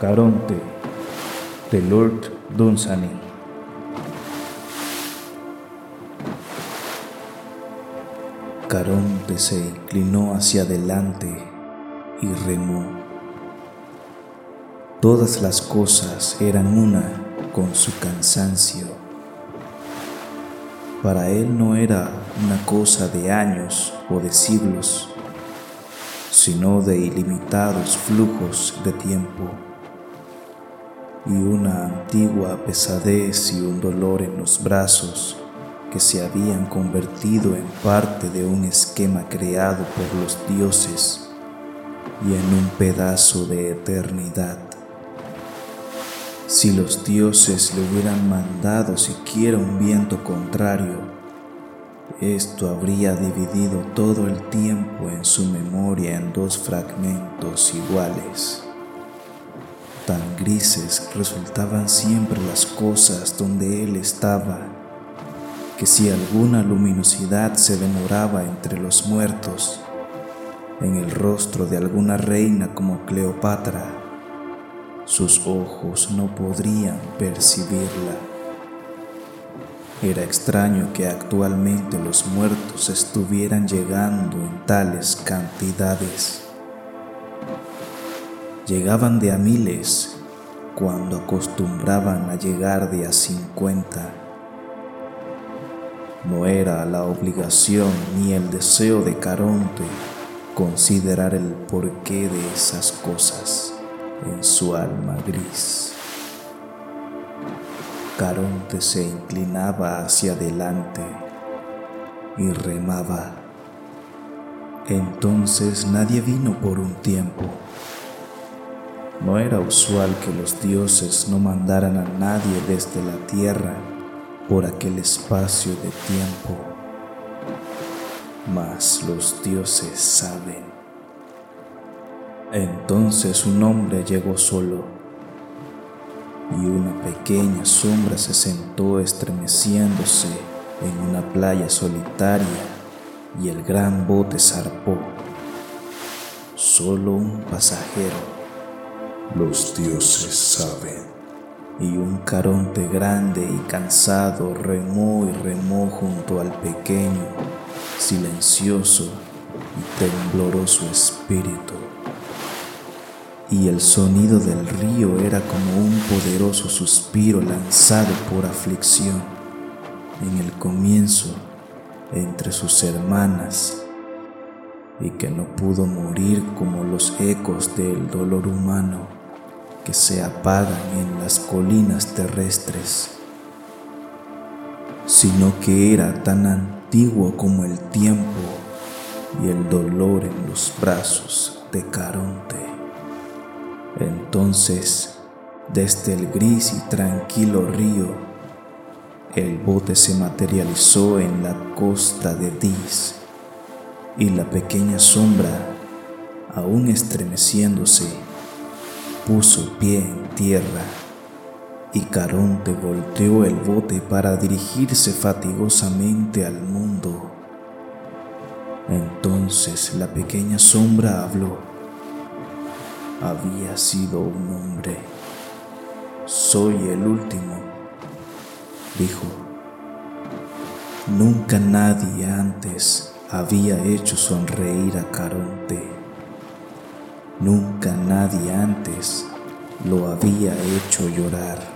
Caronte de Lord Dunsany. Caronte se inclinó hacia adelante y remó. Todas las cosas eran una con su cansancio. Para él no era una cosa de años o de siglos, sino de ilimitados flujos de tiempo y una antigua pesadez y un dolor en los brazos que se habían convertido en parte de un esquema creado por los dioses y en un pedazo de eternidad. Si los dioses le hubieran mandado siquiera un viento contrario, esto habría dividido todo el tiempo en su memoria en dos fragmentos iguales. Tan grises resultaban siempre las cosas donde él estaba, que si alguna luminosidad se demoraba entre los muertos, en el rostro de alguna reina como Cleopatra, sus ojos no podrían percibirla. Era extraño que actualmente los muertos estuvieran llegando en tales cantidades llegaban de a miles cuando acostumbraban a llegar de a cincuenta. No era la obligación ni el deseo de Caronte considerar el porqué de esas cosas en su alma gris. Caronte se inclinaba hacia adelante y remaba. Entonces nadie vino por un tiempo no era usual que los dioses no mandaran a nadie desde la tierra por aquel espacio de tiempo, mas los dioses saben. Entonces un hombre llegó solo y una pequeña sombra se sentó estremeciéndose en una playa solitaria y el gran bote zarpó. Solo un pasajero los dioses saben. Y un caronte grande y cansado remó y remó junto al pequeño, silencioso y tembloroso espíritu. Y el sonido del río era como un poderoso suspiro lanzado por aflicción en el comienzo entre sus hermanas y que no pudo morir como los ecos del dolor humano que se apagan en las colinas terrestres, sino que era tan antiguo como el tiempo y el dolor en los brazos de Caronte. Entonces, desde el gris y tranquilo río, el bote se materializó en la costa de Dis y la pequeña sombra, aún estremeciéndose, puso pie en tierra y Caronte volteó el bote para dirigirse fatigosamente al mundo. Entonces la pequeña sombra habló. Había sido un hombre. Soy el último, dijo. Nunca nadie antes había hecho sonreír a Caronte. Nunca nadie antes lo había hecho llorar.